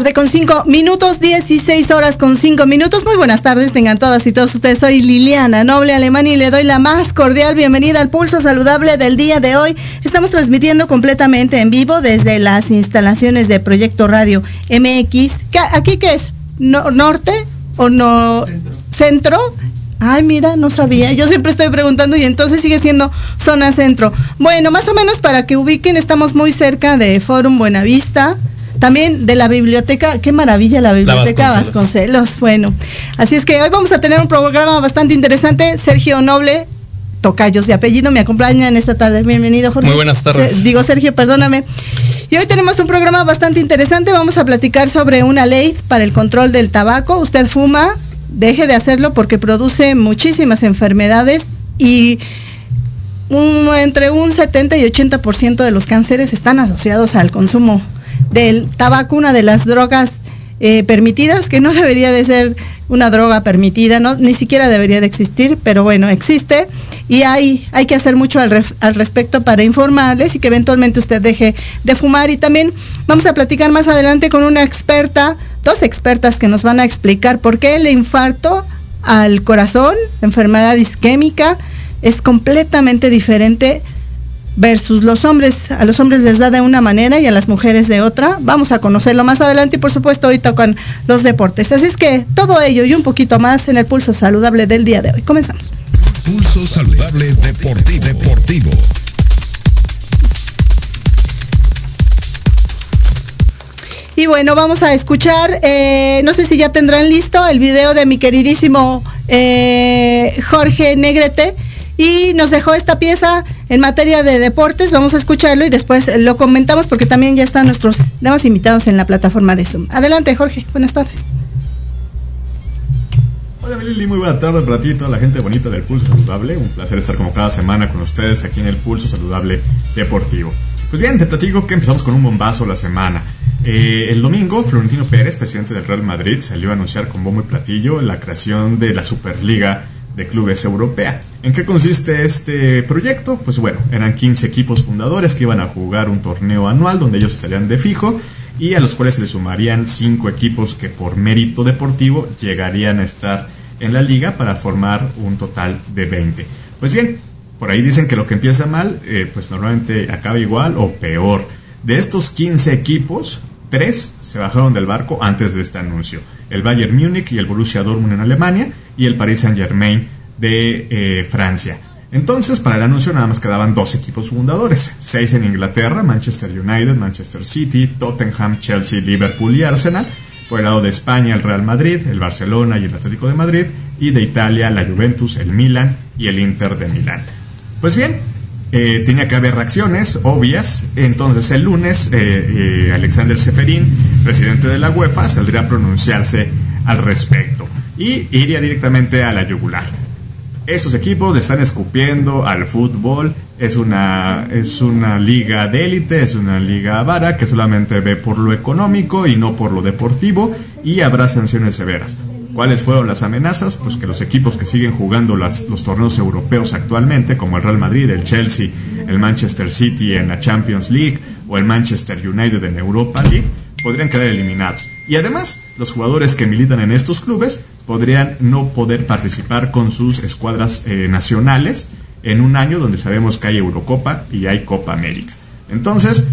Tarde con 5 minutos, 16 horas con 5 minutos. Muy buenas tardes, tengan todas y todos ustedes. Soy Liliana Noble Alemania y le doy la más cordial bienvenida al Pulso Saludable del día de hoy. Estamos transmitiendo completamente en vivo desde las instalaciones de Proyecto Radio MX. ¿Aquí qué es? ¿Norte o no? ¿Centro? Ay, mira, no sabía. Yo siempre estoy preguntando y entonces sigue siendo zona centro. Bueno, más o menos para que ubiquen, estamos muy cerca de Forum Buenavista. También de la biblioteca, qué maravilla la biblioteca Vasconcelos. Bueno, así es que hoy vamos a tener un programa bastante interesante. Sergio Noble, Tocayos de apellido, me acompaña en esta tarde. Bienvenido, Jorge. Muy buenas tardes. digo, Sergio, perdóname. Y hoy tenemos un programa bastante interesante. Vamos a platicar sobre una ley para el control del tabaco. Usted fuma, deje de hacerlo porque produce muchísimas enfermedades y entre un 70 y 80% de los cánceres están asociados al consumo del tabaco, una de las drogas eh, permitidas, que no debería de ser una droga permitida, no, ni siquiera debería de existir, pero bueno, existe y hay, hay que hacer mucho al, al, respecto para informarles y que eventualmente usted deje de fumar. Y también vamos a platicar más adelante con una experta, dos expertas que nos van a explicar por qué el infarto al corazón, la enfermedad isquémica, es completamente diferente versus los hombres. A los hombres les da de una manera y a las mujeres de otra. Vamos a conocerlo más adelante y por supuesto hoy tocan los deportes. Así es que todo ello y un poquito más en el pulso saludable del día de hoy. Comenzamos. Pulso saludable deportivo. deportivo. Y bueno, vamos a escuchar, eh, no sé si ya tendrán listo el video de mi queridísimo eh, Jorge Negrete y nos dejó esta pieza en materia de deportes. Vamos a escucharlo y después lo comentamos porque también ya están nuestros demás invitados en la plataforma de Zoom. Adelante, Jorge. Buenas tardes. Hola Lili, muy buena tarde para ti, toda la gente bonita del Pulso Saludable. Un placer estar como cada semana con ustedes aquí en el Pulso Saludable Deportivo. Pues bien, te platico que empezamos con un bombazo la semana. Eh, el domingo, Florentino Pérez, presidente del Real Madrid, salió a anunciar con bombo y platillo la creación de la Superliga de Clubes Europea. ¿En qué consiste este proyecto? Pues bueno, eran 15 equipos fundadores que iban a jugar un torneo anual donde ellos estarían de fijo y a los cuales se le sumarían 5 equipos que por mérito deportivo llegarían a estar en la liga para formar un total de 20. Pues bien, por ahí dicen que lo que empieza mal, eh, pues normalmente acaba igual o peor. De estos 15 equipos, 3 se bajaron del barco antes de este anuncio. El Bayern Múnich y el Borussia Dortmund en Alemania y el Paris Saint Germain de eh, Francia. Entonces, para el anuncio nada más quedaban dos equipos fundadores, seis en Inglaterra, Manchester United, Manchester City, Tottenham, Chelsea, Liverpool y Arsenal. Por el lado de España, el Real Madrid, el Barcelona y el Atlético de Madrid. Y de Italia, la Juventus, el Milan y el Inter de Milán. Pues bien, eh, tenía que haber reacciones obvias. Entonces el lunes, eh, Alexander Seferín, presidente de la UEFA, saldría a pronunciarse al respecto y iría directamente a la yugular. Estos equipos le están escupiendo al fútbol. Es una, es una liga de élite, es una liga vara que solamente ve por lo económico y no por lo deportivo y habrá sanciones severas. ¿Cuáles fueron las amenazas? Pues que los equipos que siguen jugando los torneos europeos actualmente, como el Real Madrid, el Chelsea, el Manchester City en la Champions League o el Manchester United en Europa League, podrían quedar eliminados. Y además, los jugadores que militan en estos clubes podrían no poder participar con sus escuadras eh, nacionales en un año donde sabemos que hay Eurocopa y hay Copa América. Entonces,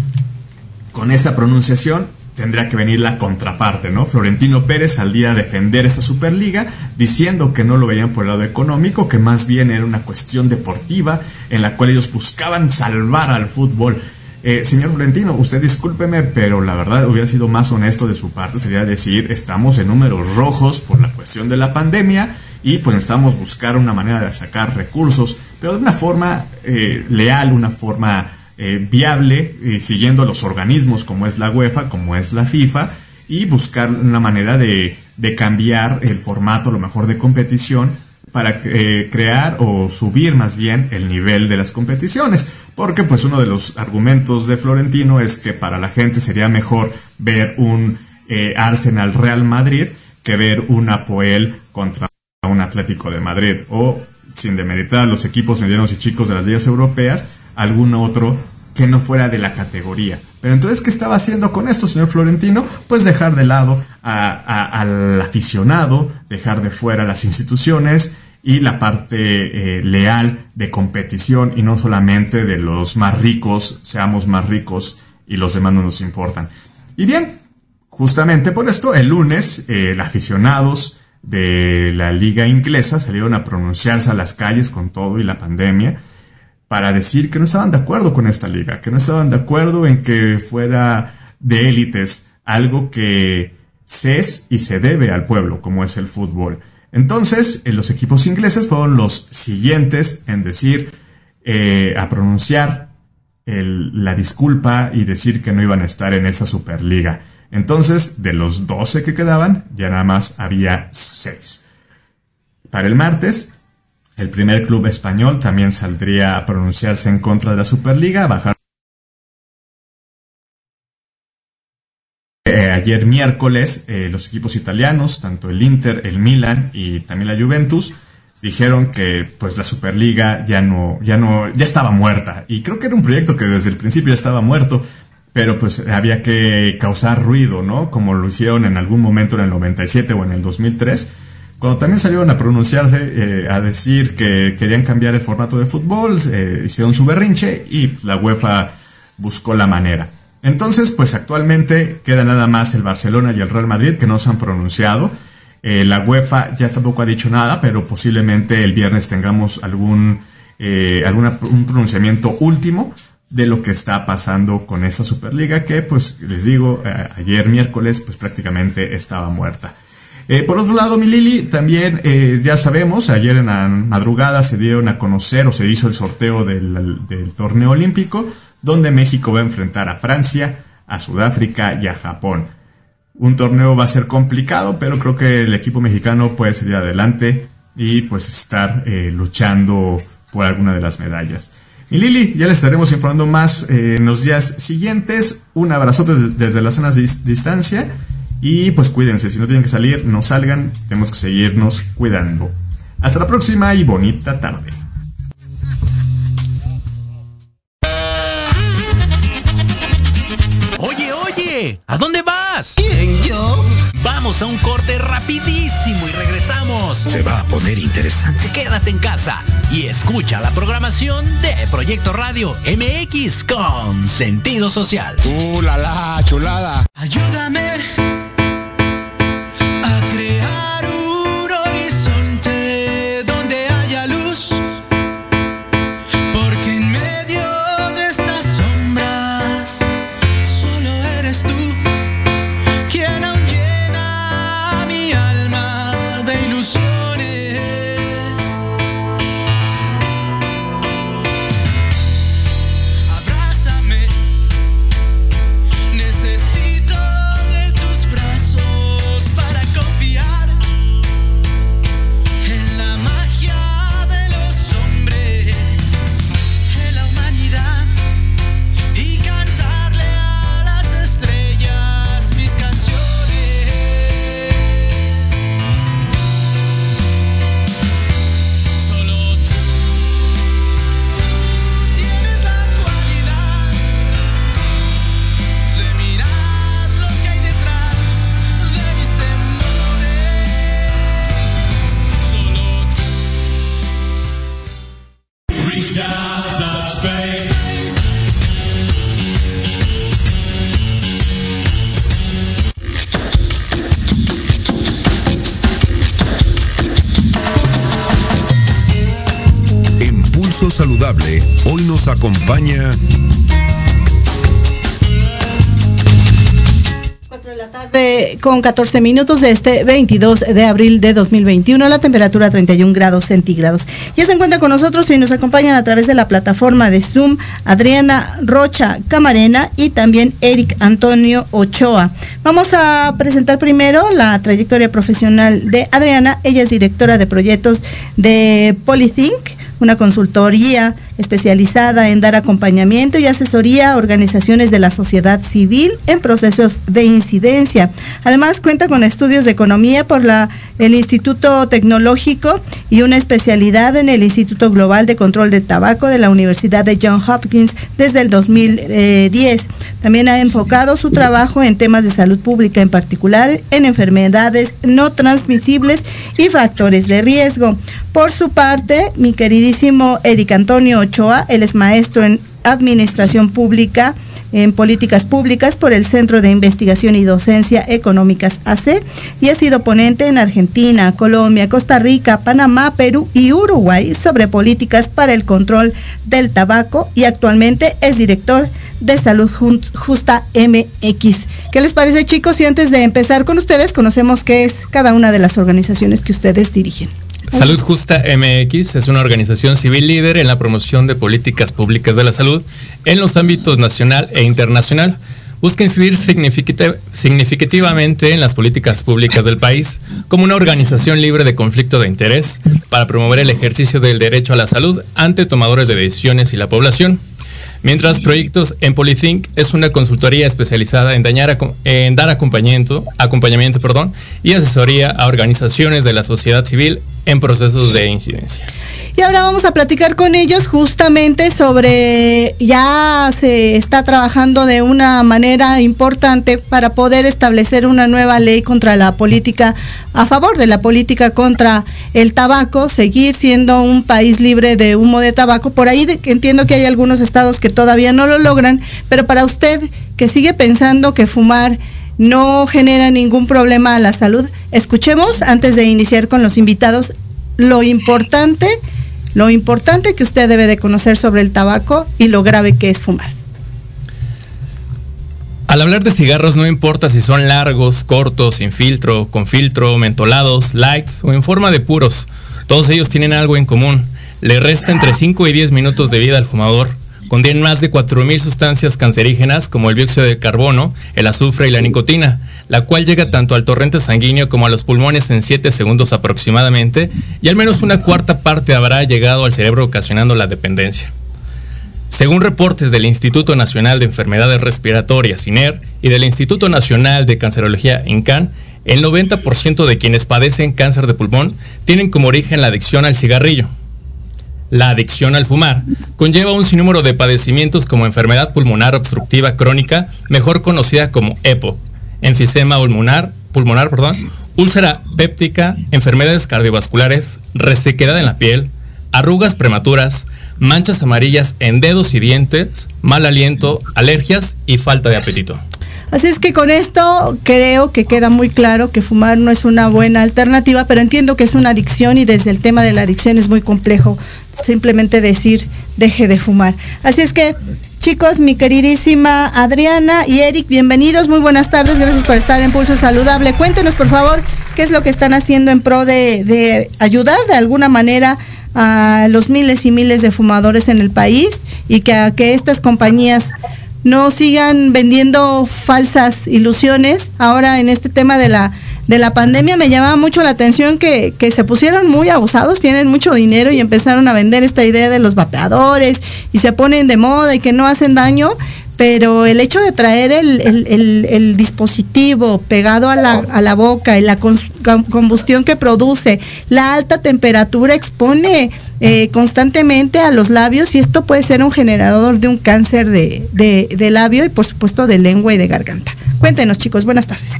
con esta pronunciación tendría que venir la contraparte, ¿no? Florentino Pérez saldría a defender esta Superliga diciendo que no lo veían por el lado económico, que más bien era una cuestión deportiva en la cual ellos buscaban salvar al fútbol. Eh, señor Florentino, usted discúlpeme, pero la verdad hubiera sido más honesto de su parte, sería decir, estamos en números rojos por la cuestión de la pandemia y pues necesitamos buscar una manera de sacar recursos, pero de una forma eh, leal, una forma eh, viable, eh, siguiendo los organismos como es la UEFA, como es la FIFA, y buscar una manera de, cambiar el formato, lo mejor de competición, para eh, crear o subir más bien el nivel de las competiciones. Porque pues uno de los argumentos de Florentino es que para la gente sería mejor ver un Arsenal Real Madrid que ver un Apoel contra un Atlético de Madrid o sin demeritar los equipos medianos y chicos de las ligas europeas, algún otro que no fuera de la categoría. Pero entonces, ¿qué estaba haciendo con esto, señor Florentino? Pues dejar de lado al aficionado, dejar de fuera las instituciones y la parte eh, leal de competición y no solamente de los más ricos, seamos más ricos y los demás no nos importan. Y bien, justamente por esto, el lunes, eh, los aficionados de la liga inglesa salieron a pronunciarse a las calles con todo y la pandemia para decir que no estaban de acuerdo con esta liga, que no estaban de acuerdo en que fuera de élites, algo que se es y se debe al pueblo, como es el fútbol. Entonces, eh, los equipos ingleses fueron los siguientes en decir, eh, a pronunciar la disculpa y decir que no iban a estar en esa Superliga. Entonces, de los 12 que quedaban, ya nada más había 6. Para el martes, el primer club español también saldría a pronunciarse en contra de la Superliga, bajar. Eh, ayer miércoles, eh, los equipos italianos, tanto el Inter, el Milan y también la Juventus, dijeron que pues la Superliga ya no, ya no, ya estaba muerta. Y creo que era un proyecto que desde el principio ya estaba muerto, pero pues había que causar ruido, ¿no? Como lo hicieron en algún momento en el 97 o en el 2003 cuando también salieron a pronunciarse, eh, a decir que querían cambiar el formato de fútbol, eh, hicieron su berrinche y la UEFA buscó la manera. Entonces, pues actualmente queda nada más el Barcelona y el Real Madrid que no se han pronunciado. Eh, la UEFA ya tampoco ha dicho nada, pero posiblemente el viernes tengamos algún alguna, un pronunciamiento último de lo que está pasando con esta Superliga que, pues les digo, ayer miércoles, pues prácticamente estaba muerta. Eh, por otro lado, mi Lili, también eh, ya sabemos, ayer en la madrugada se dieron a conocer o se hizo el sorteo del, torneo olímpico, donde México va a enfrentar a Francia, a Sudáfrica y a Japón. Un torneo va a ser complicado, pero creo que el equipo mexicano puede salir adelante y pues estar eh, luchando por alguna de las medallas. Mi Lili, ya les estaremos informando más en los días siguientes. Un abrazote desde las zonas de distancia y pues cuídense, si no tienen que salir, no salgan, tenemos que seguirnos cuidando. Hasta la próxima y bonita tarde. Oye, oye, ¿a dónde vas? ¿Quién, yo? Vamos a un corte rapidísimo y regresamos. Se va a poner interesante. Quédate en casa y escucha la programación de Proyecto Radio MX con sentido social. ¡Uh, la, la chulada! Ayúdame Saludable, hoy nos acompaña de la tarde con 14 minutos de este 22 de abril de 2021, la temperatura 31 grados centígrados. Ya se encuentra con nosotros y nos acompañan a través de la plataforma de Zoom Adriana Rocha Camarena y también Eric Antonio Ochoa. Vamos a presentar primero la trayectoria profesional de Adriana. Ella es directora de proyectos de Polythink, una consultoría especializada en dar acompañamiento y asesoría a organizaciones de la sociedad civil en procesos de incidencia. Además, cuenta con estudios de economía por la, el Instituto Tecnológico y una especialidad en el Instituto Global de Control de Tabaco de la Universidad de Johns Hopkins desde el 2010. También ha enfocado su trabajo en temas de salud pública, en particular en enfermedades no transmisibles y factores de riesgo. Por su parte, mi queridísimo Eric Antonio Ochoa, él es maestro en Administración Pública en políticas públicas por el Centro de Investigación y Docencia Económicas AC y ha sido ponente en Argentina, Colombia, Costa Rica, Panamá, Perú y Uruguay sobre políticas para el control del tabaco y actualmente es director de Salud Justa MX. ¿Qué les parece chicos? Y antes de empezar con ustedes, conocemos qué es cada una de las organizaciones que ustedes dirigen. Salud Justa MX es una organización civil líder en la promoción de políticas públicas de la salud en los ámbitos nacional e internacional. Busca incidir significativamente en las políticas públicas del país como una organización libre de conflicto de interés para promover el ejercicio del derecho a la salud ante tomadores de decisiones y la población. Mientras Proyectos en Polythink es una consultoría especializada en, en dar acompañamiento, acompañamiento perdón, y asesoría a organizaciones de la sociedad civil en procesos de incidencia. Y ahora vamos a platicar con ellos justamente sobre, ya se está trabajando de una manera importante para poder establecer una nueva ley contra la política, a favor de la política contra el tabaco, seguir siendo un país libre de humo de tabaco. Por ahí entiendo que hay algunos estados que todavía no lo logran, pero para usted que sigue pensando que fumar no genera ningún problema a la salud, escuchemos antes de iniciar con los invitados lo importante lo importante que usted debe de conocer sobre el tabaco y lo grave que es fumar. Al hablar de cigarros no importa si son largos, cortos, sin filtro, con filtro, mentolados, lights o en forma de puros. Todos ellos tienen algo en común. Le resta entre 5 y 10 minutos de vida al fumador. Contienen más de 4.000 sustancias cancerígenas como el dióxido de carbono, el azufre y la nicotina la cual llega tanto al torrente sanguíneo como a los pulmones en 7 segundos aproximadamente, y al menos una cuarta parte habrá llegado al cerebro ocasionando la dependencia. Según reportes del Instituto Nacional de Enfermedades Respiratorias, INER, y del Instituto Nacional de Cancerología, INCAN, el 90% de quienes padecen cáncer de pulmón tienen como origen la adicción al cigarrillo. La adicción al fumar conlleva un sinnúmero de padecimientos como enfermedad pulmonar obstructiva crónica, mejor conocida como EPO, enfisema pulmonar, pulmonar perdón, úlcera péptica, enfermedades cardiovasculares, resequedad en la piel, arrugas prematuras, manchas amarillas en dedos y dientes, mal aliento, alergias y falta de apetito. Así es que con esto creo que queda muy claro que fumar no es una buena alternativa, pero entiendo que es una adicción y desde el tema de la adicción es muy complejo simplemente decir deje de fumar. Así es que Chicos, mi queridísima Adriana y Eric, bienvenidos, muy buenas tardes, gracias por estar en Pulso Saludable. Cuéntenos, por favor, qué es lo que están haciendo en pro de, ayudar de alguna manera a los miles y miles de fumadores en el país y que a que estas compañías no sigan vendiendo falsas ilusiones ahora en este tema de la de la pandemia me llamaba mucho la atención que, se pusieron muy abusados, tienen mucho dinero y empezaron a vender esta idea de los vapeadores y se ponen de moda y que no hacen daño, pero el hecho de traer el, dispositivo pegado a la, boca y la combustión que produce, la alta temperatura expone eh, constantemente a los labios y esto puede ser un generador de un cáncer de, de labio y por supuesto de lengua y de garganta. Cuéntenos chicos, buenas tardes.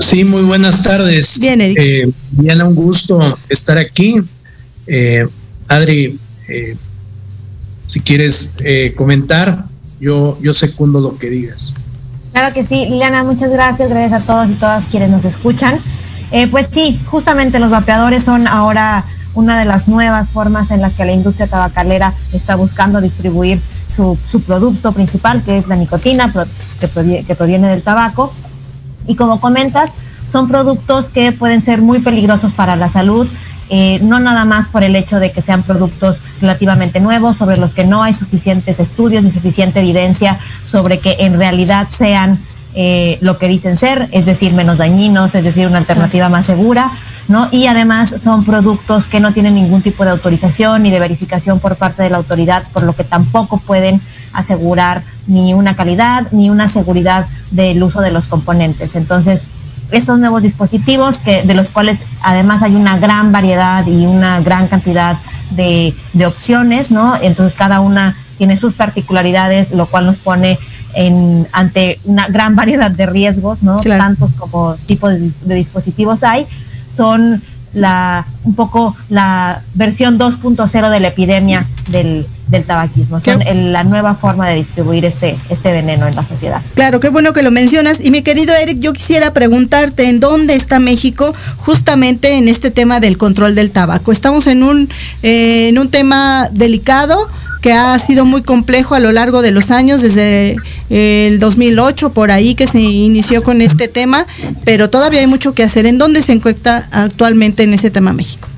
Sí, muy buenas tardes. Bien, Eric. Eh, Diana, un gusto estar aquí. Eh, Adri, eh, si quieres eh, comentar, yo, yo secundo lo que digas. Claro que sí, Liliana, muchas gracias, gracias a todos y todas quienes nos escuchan. pues sí, justamente los vapeadores son ahora una de las nuevas formas en las que la industria tabacalera está buscando distribuir su, su producto principal, que es la nicotina, que proviene del tabaco. Y como comentas, son productos que pueden ser muy peligrosos para la salud, eh, no nada más por el hecho de que sean productos relativamente nuevos, sobre los que no hay suficientes estudios ni suficiente evidencia sobre que en realidad sean eh, lo que dicen ser, es decir, menos dañinos, es decir, una alternativa más segura, ¿no? Y además son productos que no tienen ningún tipo de autorización ni de verificación por parte de la autoridad, por lo que tampoco pueden asegurar ni una calidad ni una seguridad del uso de los componentes. Entonces, esos nuevos dispositivos que de los cuales además hay una gran variedad y una gran cantidad de, de opciones, ¿no? Entonces cada una tiene sus particularidades, lo cual nos pone en, ante una gran variedad de riesgos, ¿no? Tantos como tipos de, de dispositivos hay. Son la, un poco la versión 2.0 de la epidemia del, del tabaquismo. Son la nueva forma de distribuir este, este veneno en la sociedad. Claro, qué bueno que lo mencionas. Y mi querido Eric, yo quisiera preguntarte en dónde está México justamente en este tema del control del tabaco. Estamos en un, eh, en un tema delicado que ha sido muy complejo a lo largo de los años, desde el 2008 por ahí que se inició con este tema, pero todavía hay mucho que hacer. ¿En dónde se encuentra actualmente en ese tema México?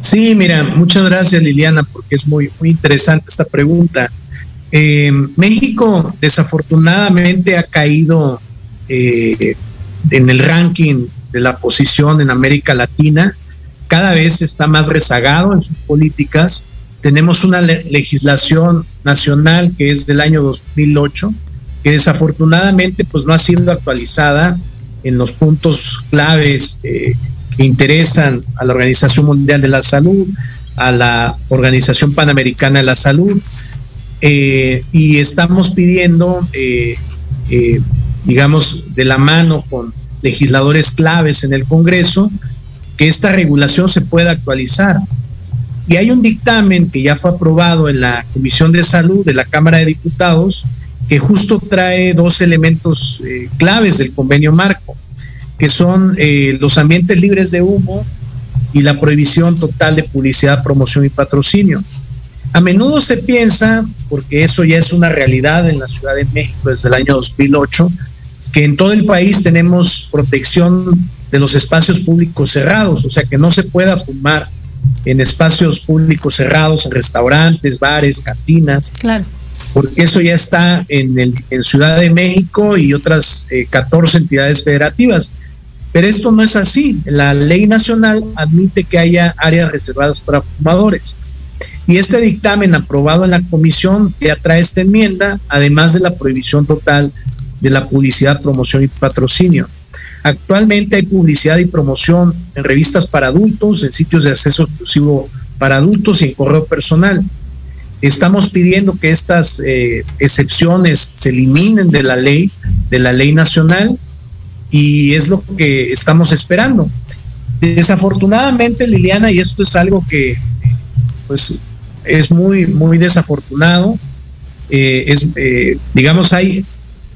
Sí, mira, muchas gracias Liliana, porque es muy, muy interesante esta pregunta. Eh, México desafortunadamente ha caído eh, en el ranking de la posición en América Latina, cada vez está más rezagado en sus políticas tenemos una legislación nacional que es del año 2008, que desafortunadamente pues no ha sido actualizada en los puntos claves eh, que interesan a la Organización Mundial de la Salud, a la Organización Panamericana de la Salud, eh, y estamos pidiendo, eh, digamos, de la mano con legisladores claves en el Congreso, que esta regulación se pueda actualizar. Y hay un dictamen que ya fue aprobado en la Comisión de Salud de la Cámara de Diputados que justo trae dos elementos eh, claves del convenio marco, que son eh, los ambientes libres de humo y la prohibición total de publicidad, promoción y patrocinio. A menudo se piensa, porque eso ya es una realidad en la Ciudad de México desde el año 2008, que en todo el país tenemos protección de los espacios públicos cerrados, o sea que no se pueda fumar en espacios públicos cerrados, en restaurantes, bares, cantinas. Claro. Porque eso ya está en, el, en Ciudad de México y otras 14 eh, entidades federativas. Pero esto no es así. La ley nacional admite que haya áreas reservadas para fumadores. Y este dictamen aprobado en la comisión ya trae esta enmienda, además de la prohibición total de la publicidad, promoción y patrocinio. Actualmente hay publicidad y promoción en revistas para adultos, en sitios de acceso exclusivo para adultos y en correo personal. Estamos pidiendo que estas eh, excepciones se eliminen de la ley, de la ley nacional, y es lo que estamos esperando. Desafortunadamente, Liliana, y esto es algo que pues es muy, muy desafortunado, eh, es, eh, digamos, hay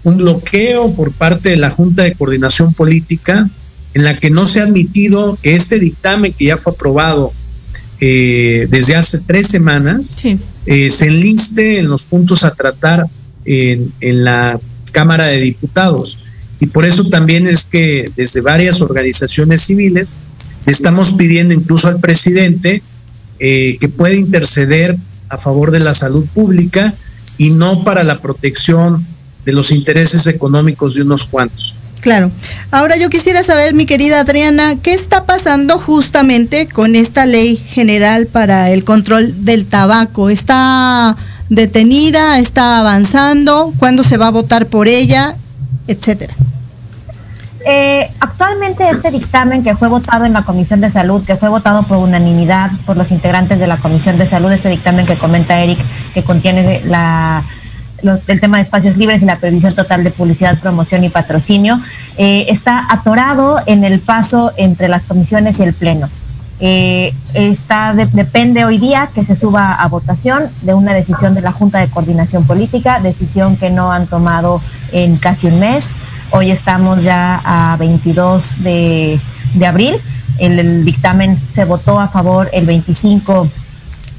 un bloqueo por parte de la Junta de Coordinación Política en la que no se ha admitido que este dictamen que ya fue aprobado eh, desde hace tres semanas eh, se enliste en los puntos a tratar en, en la Cámara de Diputados. Y por eso también es que desde varias organizaciones civiles estamos pidiendo incluso al presidente eh, que pueda interceder a favor de la salud pública y no para la protección de los intereses económicos de unos cuantos. Claro. Ahora yo quisiera saber, mi querida Adriana, ¿qué está pasando justamente con esta ley general para el control del tabaco? ¿Está detenida? ¿Está avanzando? ¿Cuándo se va a votar por ella? Etcétera. Eh, actualmente este dictamen que fue votado en la Comisión de Salud, que fue votado por unanimidad por los integrantes de la Comisión de Salud, este dictamen que comenta Eric, que contiene la el tema de espacios libres y la previsión total de publicidad, promoción y patrocinio, eh, está atorado en el paso entre las comisiones y el Pleno. Eh, está depende hoy día que se suba a votación de una decisión de la Junta de Coordinación Política, decisión que no han tomado en casi un mes. Hoy estamos ya a 22 de, de abril el, dictamen se votó a favor el 25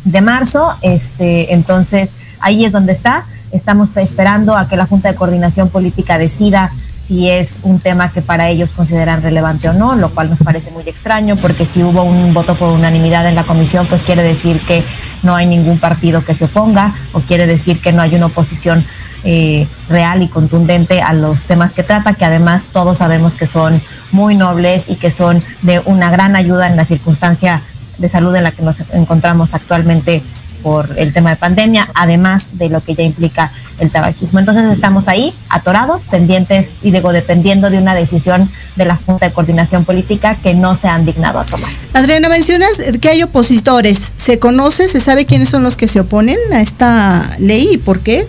de marzo, este, entonces ahí es donde está. Estamos esperando a que la Junta de Coordinación Política decida si es un tema que para ellos consideran relevante o no, lo cual nos parece muy extraño porque si hubo un voto por unanimidad en la comisión, pues quiere decir que no hay ningún partido que se oponga o quiere decir que no hay una oposición eh, real y contundente a los temas que trata, que además todos sabemos que son muy nobles y que son de una gran ayuda en la circunstancia de salud en la que nos encontramos actualmente por el tema de pandemia, además de lo que ya implica el tabaquismo. Entonces estamos ahí, atorados, pendientes y digo, dependiendo de una decisión de la Junta de Coordinación Política que no se han dignado a tomar. Adriana, mencionas que hay opositores. ¿Se conoce, se sabe quiénes son los que se oponen a esta ley y por qué?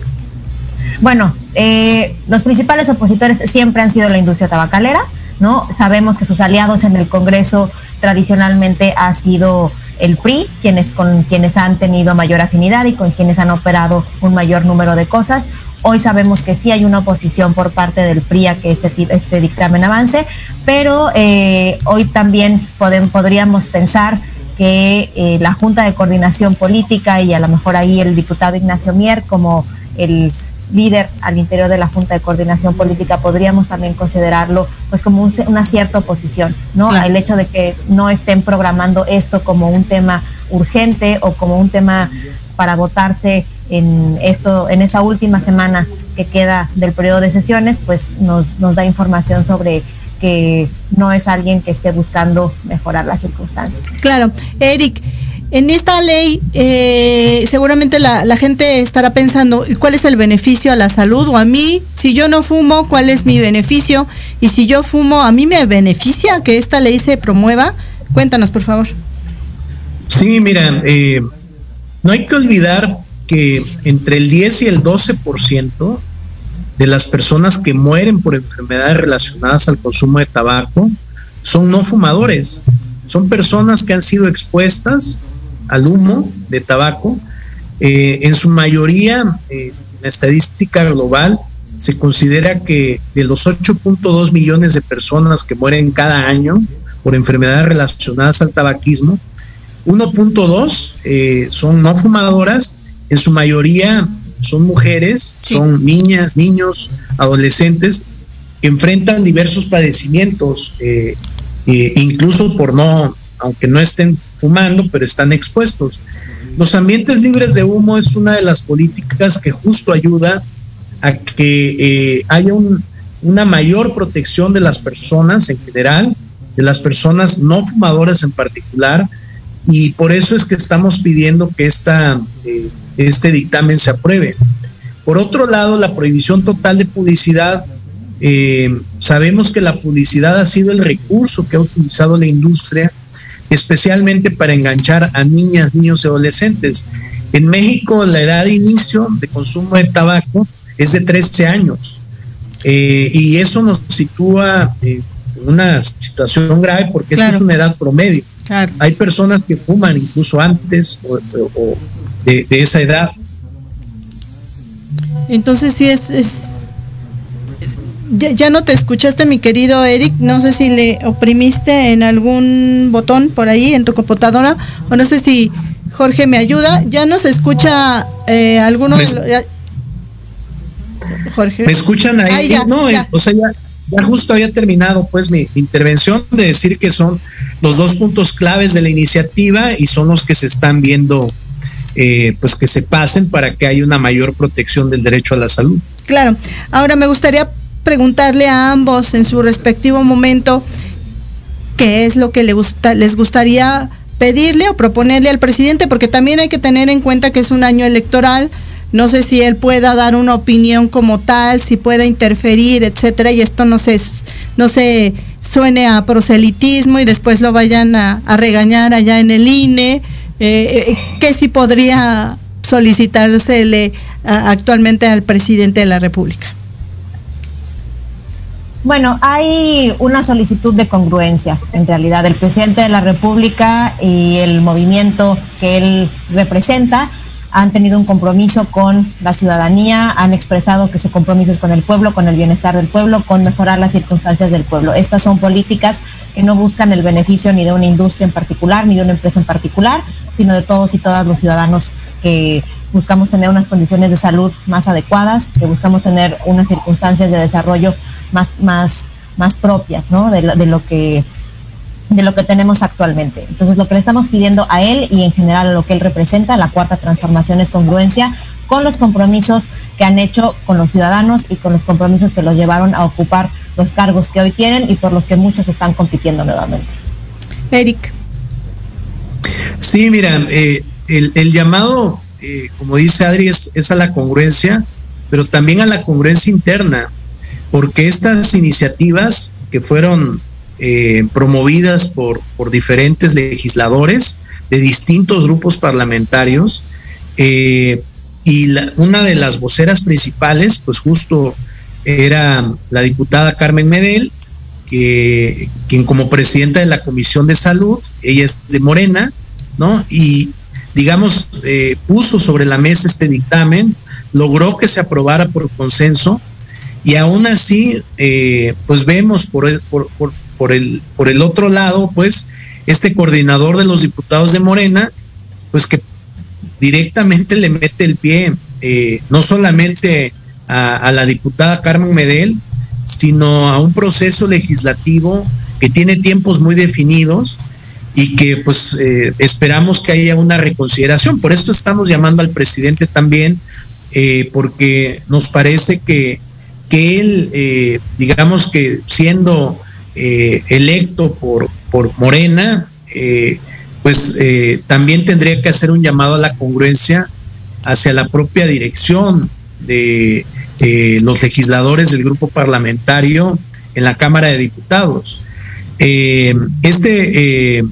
Bueno, eh, los principales opositores siempre han sido la industria tabacalera, ¿no? Sabemos que sus aliados en el Congreso tradicionalmente ha sido el PRI, quienes con quienes han tenido mayor afinidad y con quienes han operado un mayor número de cosas. Hoy sabemos que sí hay una oposición por parte del PRI a que este, este dictamen avance, pero eh, hoy también podríamos pensar que eh, la Junta de Coordinación Política y a lo mejor ahí el diputado Ignacio Mier como el líder al interior de la Junta de Coordinación Política, podríamos también considerarlo pues como una cierta oposición, ¿no? El hecho de que no estén programando esto como un tema urgente o como un tema para votarse en esto, en esta última semana que queda del periodo de sesiones, pues nos, nos da información sobre que no es alguien que esté buscando mejorar las circunstancias. Claro, Eric, en esta ley, eh, seguramente la, gente estará pensando, ¿cuál es el beneficio a la salud? O a mí, si yo no fumo, ¿cuál es mi beneficio? Y si yo fumo, ¿a mí me beneficia que esta ley se promueva? Cuéntanos, por favor. Sí, mira, eh, no hay que olvidar que entre el 10 y el 12% de las personas que mueren por enfermedades relacionadas al consumo de tabaco son no fumadores. Son personas que han sido expuestas al humo de tabaco. Eh, en su mayoría, eh, la estadística global se considera que de los 8.2 millones de personas que mueren cada año por enfermedades relacionadas al tabaquismo, 1.2 eh, son no fumadoras, en su mayoría son mujeres, son niñas, niños, adolescentes que enfrentan diversos padecimientos, incluso por no, aunque no estén fumando, pero están expuestos. Los ambientes libres de humo es una de las políticas que justo ayuda a que eh, haya una mayor protección de las personas en general, de las personas no fumadoras en particular, y por eso es que estamos pidiendo que esta, eh, este dictamen se apruebe. Por otro lado, la prohibición total de publicidad, eh, sabemos que la publicidad ha sido el recurso que ha utilizado la industria especialmente para enganchar a niñas, niños y adolescentes. En México la edad de inicio de consumo de tabaco es de 13 años eh, y eso nos sitúa en una situación grave porque esta es una edad promedio. Hay personas que fuman incluso antes o, de, esa edad. Entonces sí es, es ya, no te escuchaste, mi querido Eric. No sé si le oprimiste en algún botón por ahí en tu computadora. O no sé si Jorge me ayuda. Ya no se escucha eh, alguno de los, Jorge. ¿Me escuchan ahí? no, eh, o sea, ya, justo había terminado pues mi intervención de decir que son los dos puntos claves de la iniciativa y son los que se están viendo eh, pues que se pasen para que haya una mayor protección del derecho a la salud. Claro. Ahora me gustaría preguntarle a ambos en su respectivo momento qué es lo que le gusta, les gustaría pedirle o proponerle al presidente, porque también hay que tener en cuenta que es un año electoral. No sé si él pueda dar una opinión como tal, si pueda interferir, etcétera, y esto no se, no se suene a proselitismo y después lo vayan a, regañar allá en el INE. Eh, eh, ¿Qué si podría solicitársele actualmente al presidente de la República? Bueno, hay una solicitud de congruencia, en realidad, del presidente de la República y el movimiento que él representa han tenido un compromiso con la ciudadanía, han expresado que su compromiso es con el pueblo, con el bienestar del pueblo, con mejorar las circunstancias del pueblo. Estas son políticas que no buscan el beneficio ni de una industria en particular, ni de una empresa en particular, sino de todos y todas los ciudadanos que buscamos tener unas condiciones de salud más adecuadas, que buscamos tener unas circunstancias de desarrollo más, más, más propias, ¿no? De, de lo que de lo que tenemos actualmente. Entonces, lo que le estamos pidiendo a él y en general a lo que él representa, la cuarta transformación es congruencia con los compromisos que han hecho con los ciudadanos y con los compromisos que los llevaron a ocupar los cargos que hoy tienen y por los que muchos están compitiendo nuevamente. Eric. Sí, mira, eh, el, llamado, eh, como dice Adri, es, es a la congruencia, pero también a la congruencia interna, porque estas iniciativas que fueron eh, promovidas por, por, diferentes legisladores de distintos grupos parlamentarios. Eh, y una de las voceras principales, pues justo era la diputada Carmen Medel, que, quien como presidenta de la Comisión de Salud, ella es de Morena, ¿no? Y digamos, eh, puso sobre la mesa este dictamen, logró que se aprobara por consenso, y aún así, pues vemos por, por, por, por el, por el otro lado, pues, este coordinador de los diputados de Morena, pues que directamente le mete el pie, eh, no solamente a, la diputada Carmen Medel, sino a un proceso legislativo que tiene tiempos muy definidos y que pues eh, esperamos que haya una reconsideración. Por esto estamos llamando al presidente también, eh, porque nos parece que, que él, digamos que siendo eh, electo por, por Morena, eh, pues eh, también tendría que hacer un llamado a la congruencia hacia la propia dirección de los legisladores del grupo parlamentario en la Cámara de Diputados. este,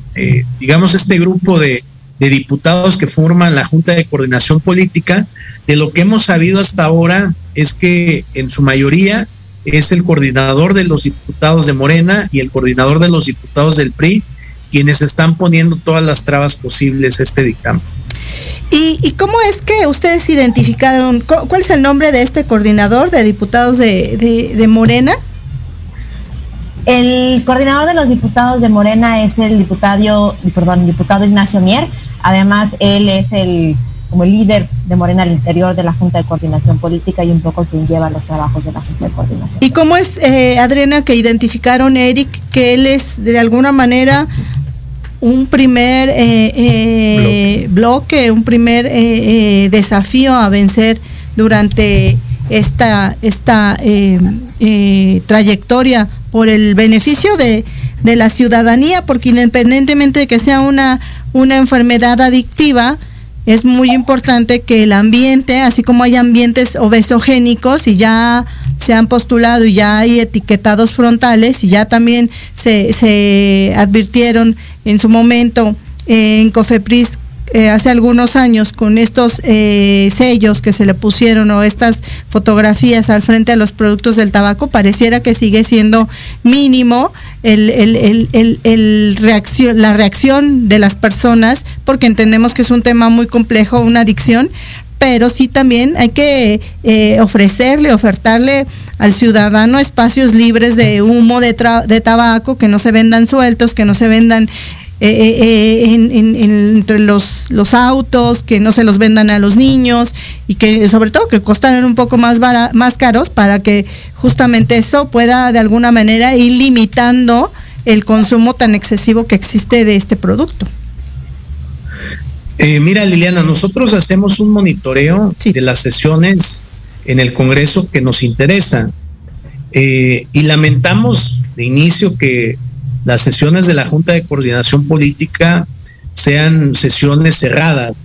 digamos, este grupo de, de diputados que forman la Junta de Coordinación Política, de lo que hemos sabido hasta ahora es que en su mayoría es el coordinador de los diputados de Morena y el coordinador de los diputados del PRI quienes están poniendo todas las trabas posibles a este dictamen. ¿Y, cómo es que ustedes identificaron, cuál es el nombre de este coordinador de diputados de, Morena? El coordinador de los diputados de Morena es el diputado, perdón, diputado Ignacio Mier. Además, él es el como el líder de Morena al interior de la Junta de Coordinación Política y un poco quien lleva los trabajos de la Junta de Coordinación. ¿Y cómo es, eh, Adriana, que identificaron, Eric, que él es de alguna manera un primer eh, eh, bloque. un primer desafío a vencer durante esta, esta trayectoria por el beneficio de, de, la ciudadanía, porque independientemente de que sea una, una enfermedad adictiva, es muy importante que el ambiente, así como hay ambientes obesogénicos y ya se han postulado y ya hay etiquetados frontales y ya también se, se advirtieron en su momento en Cofepris eh, hace algunos años con estos eh, sellos que se le pusieron o estas fotografías al frente a los productos del tabaco, pareciera que sigue siendo mínimo el, la reacción de las personas, porque entendemos que es un tema muy complejo, una adicción, pero sí también hay que eh, ofrecerle, ofertarle al ciudadano espacios libres de humo de, de tabaco, que no se vendan sueltos, que no se vendan eh, eh, eh, en, entre los, los autos, que no se los vendan a los niños y que sobre todo que costaran un poco más, más caros para que justamente eso pueda de alguna manera ir limitando el consumo tan excesivo que existe de este producto. mira, Liliana, nosotros hacemos un monitoreo de las sesiones en el Congreso que nos interesan y lamentamos de inicio que las sesiones de la Junta de Coordinación Política sean sesiones cerradas,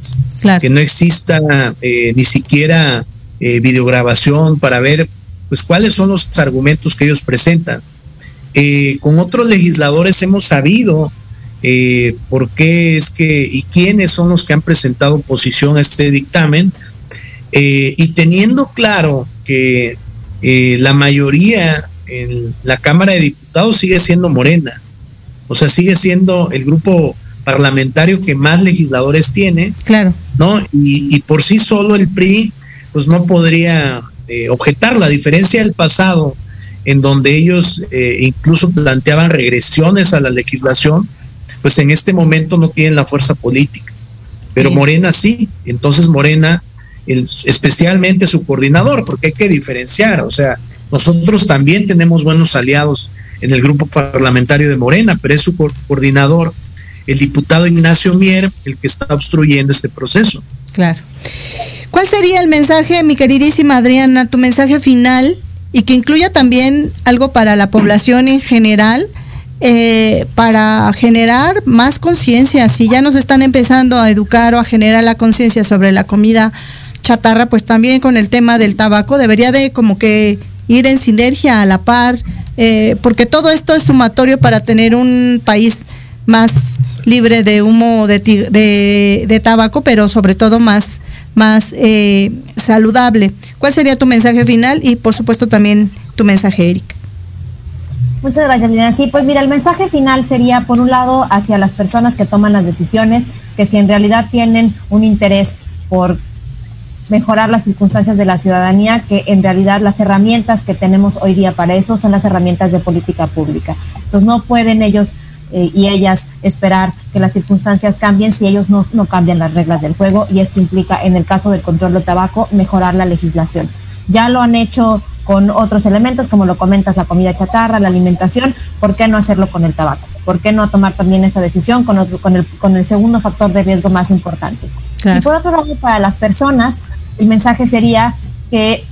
que no exista eh, ni siquiera eh, videograbación para ver pues cuáles son los argumentos que ellos presentan. Eh, con otros legisladores hemos sabido por qué es que y quiénes son los que han presentado oposición a este dictamen y teniendo claro que la mayoría en la Cámara de Diputados sigue siendo morena, o sea, sigue siendo el grupo parlamentario que más legisladores tiene. Claro. ¿No? Y, por sí solo el PRI, pues no podría eh, objetar la diferencia del pasado, en donde ellos eh, incluso planteaban regresiones a la legislación, pues en este momento no tienen la fuerza política. Pero Morena sí. Entonces Morena, especialmente su coordinador, porque hay que diferenciar, o sea, nosotros también tenemos buenos aliados en el grupo parlamentario de Morena, pero es su coordinador, el diputado Ignacio Mier, el que está obstruyendo este proceso. Claro. ¿Cuál sería el mensaje, mi queridísima Adriana, tu mensaje final y que incluya también algo para la población en general? Eh, para generar más conciencia, si ya nos están empezando a educar o a generar la conciencia sobre la comida chatarra, pues también con el tema del tabaco debería de como que ir en sinergia a la par, eh, porque todo esto es sumatorio para tener un país más libre de humo de, de, tabaco, pero sobre todo más, más eh, saludable. ¿Cuál sería tu mensaje final y por supuesto también tu mensaje, Eric? Muchas gracias, Lina. Sí, pues mira, el mensaje final sería, por un lado, hacia las personas que toman las decisiones, que si en realidad tienen un interés por mejorar las circunstancias de la ciudadanía, que en realidad las herramientas que tenemos hoy día para eso son las herramientas de política pública. Entonces no pueden ellos eh, y ellas esperar que las circunstancias cambien si ellos no, no cambian las reglas del juego y esto implica, en el caso del control del tabaco, mejorar la legislación. Ya lo han hecho con otros elementos, como lo comentas, la comida chatarra, la alimentación, ¿por qué no hacerlo con el tabaco? ¿Por qué no tomar también esta decisión con, otro, con, el, con el segundo factor de riesgo más importante? Y por otro lado, para las personas, el mensaje sería que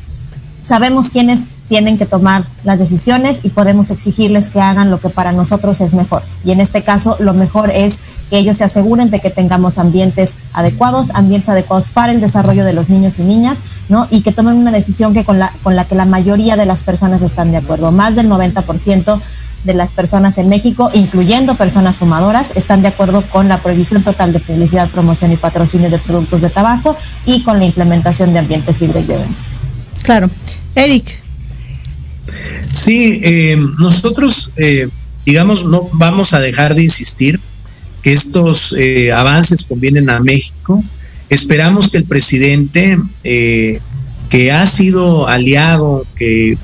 sabemos quiénes tienen que tomar las decisiones y podemos exigirles que hagan lo que para nosotros es mejor. Y en este caso, lo mejor es que ellos se aseguren de que tengamos ambientes adecuados, ambientes adecuados para el desarrollo de los niños y niñas, ¿no? Y que tomen una decisión que con la, con la que la mayoría de las personas están de acuerdo. Más del 90% de las personas en México, incluyendo personas fumadoras, están de acuerdo con la prohibición total de publicidad, promoción y patrocinio de productos de tabaco y con la implementación de ambientes libres de humo. Claro. Eric. Sí, eh, nosotros, eh, digamos, no vamos a dejar de insistir que estos eh, avances convienen a México. Esperamos que el presidente, que ha sido aliado, que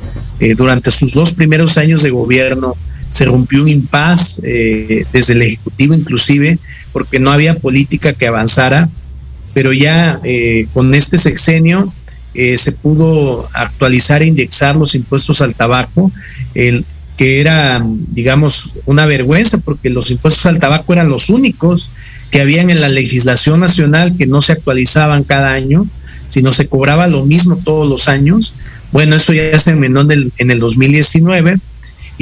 durante sus dos primeros años de gobierno se rompió un impas eh, desde el Ejecutivo inclusive, porque no había política que avanzara, pero ya eh, con este sexenio eh, se pudo actualizar e indexar los impuestos al tabaco, el, que era, digamos, una vergüenza, porque los impuestos al tabaco eran los únicos que habían en la legislación nacional que no se actualizaban cada año, sino se cobraba lo mismo todos los años. Bueno, eso ya se enmendó en el, en el 2019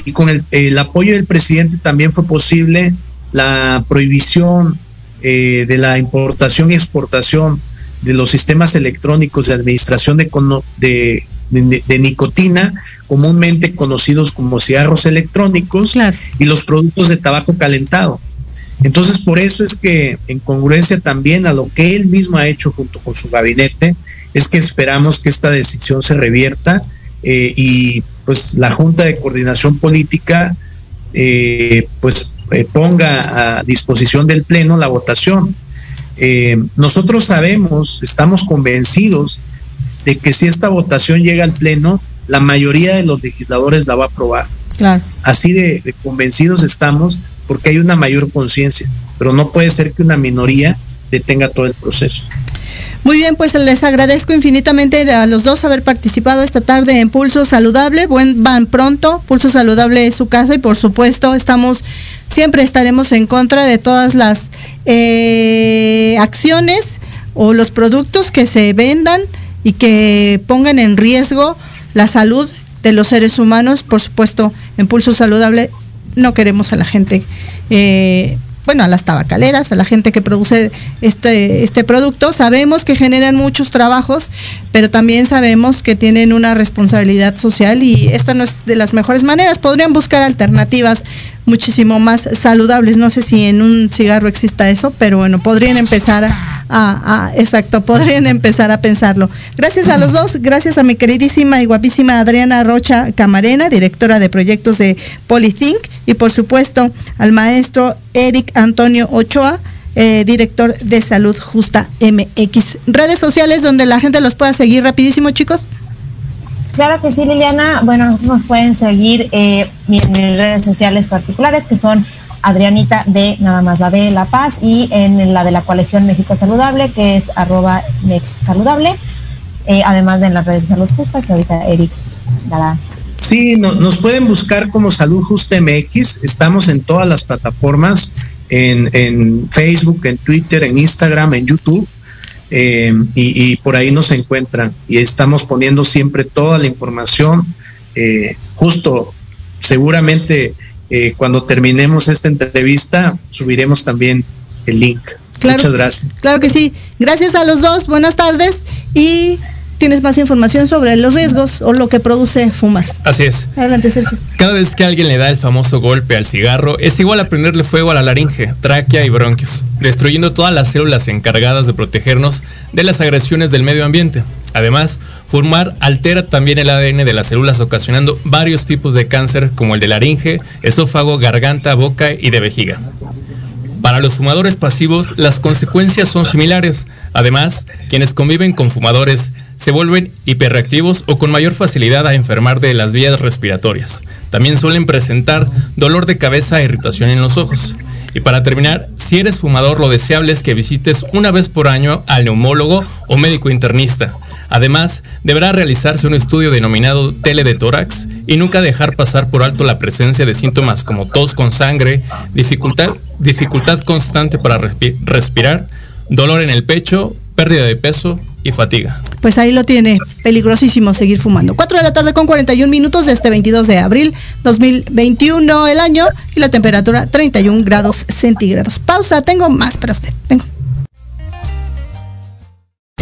y con el, apoyo del presidente también fue posible la prohibición eh, de la importación y exportación de los sistemas electrónicos de administración de, de, nicotina, comúnmente conocidos como cigarros electrónicos, y los productos de tabaco calentado. Entonces, por eso es que, en congruencia también a lo que él mismo ha hecho junto con su gabinete, es que esperamos que esta decisión se revierta eh, y pues la Junta de Coordinación Política eh, pues eh, ponga a disposición del Pleno la votación. Eh, nosotros sabemos, estamos convencidos de que si esta votación llega al Pleno, la mayoría de los legisladores la va a aprobar. Así de convencidos estamos porque hay una mayor conciencia, pero no puede ser que una minoría detenga todo el proceso. Muy bien, pues les agradezco infinitamente a los dos haber participado esta tarde en Pulso Saludable. Buen van pronto. Pulso Saludable es su casa y por supuesto estamos siempre estaremos en contra de todas las eh, acciones o los productos que se vendan y que pongan en riesgo la salud de los seres humanos. Por supuesto, en Pulso Saludable no queremos a la gente eh, bueno, a las tabacaleras, a la gente que produce este, este producto. Sabemos que generan muchos trabajos, pero también sabemos que tienen una responsabilidad social y esta no es de las mejores maneras. Podrían buscar alternativas muchísimo más saludables. No sé si en un cigarro exista eso, pero bueno, podrían empezar a, exacto, podrían empezar a pensarlo. Gracias a los dos, gracias a mi queridísima y guapísima Adriana Rocha Camarena, directora de proyectos de Polythink, y por supuesto al maestro Eric Antonio Ochoa. Eh, director de Salud Justa MX. Redes sociales donde la gente los pueda seguir rapidísimo, chicos. Claro que sí, Liliana. Bueno, nos pueden seguir eh, en mis redes sociales particulares, que son Adrianita de Nada más la de La Paz y en la de la coalición México Saludable, que es arroba Saludable, eh, además de en la red de Salud Justa, que ahorita Eric dará. Sí, nos pueden buscar como Salud Justa MX, estamos en todas las plataformas, en, Facebook, en Twitter, en Instagram, en YouTube eh, y, por ahí nos encuentran y estamos poniendo siempre toda la información. Eh, justo, seguramente eh, cuando terminemos esta entrevista subiremos también el link. Muchas gracias. Claro que sí. Gracias a los dos. Buenas tardes y tienes más información sobre los riesgos o lo que produce fumar. Así es. Adelante, Sergio. Cada vez que alguien le da el famoso golpe al cigarro, es igual a prenderle fuego a la laringe, tráquea y bronquios, destruyendo todas las células encargadas de protegernos de las agresiones del medio ambiente. Además, fumar altera también el ADN de las células, ocasionando varios tipos de cáncer como el de laringe, esófago, garganta, boca y de vejiga. Para los fumadores pasivos, las consecuencias son similares. Además, quienes conviven con fumadores se vuelven hiperreactivos o con mayor facilidad a enfermar de las vías respiratorias. También suelen presentar dolor de cabeza e irritación en los ojos. Y para terminar, si eres fumador, lo deseable es que visites una vez por año al neumólogo o médico internista. Además, deberá realizarse un estudio denominado tele de tórax y nunca dejar pasar por alto la presencia de síntomas como tos con sangre, dificultad, dificultad constante para respirar, dolor en el pecho, pérdida de peso y fatiga. Pues ahí lo tiene, peligrosísimo seguir fumando. 4 de la tarde con 41 minutos de este 22 de abril 2021 el año y la temperatura 31 grados centígrados. Pausa, tengo más para usted. Vengo.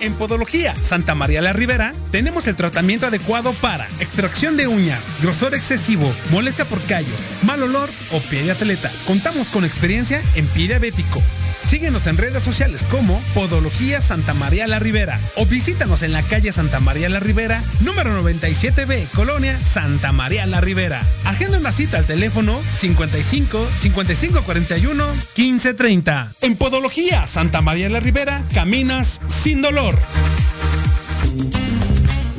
En Podología Santa María la Ribera tenemos el tratamiento adecuado para extracción de uñas, grosor excesivo, molestia por callos, mal olor o pie de atleta. Contamos con experiencia en pie diabético. Síguenos en redes sociales como Podología Santa María la Ribera o visítanos en la calle Santa María la Ribera, número 97B, Colonia Santa María la Ribera. Agenda una cita al teléfono 55 55 41 15 30. En Podología Santa María la Ribera, caminas sin dolor.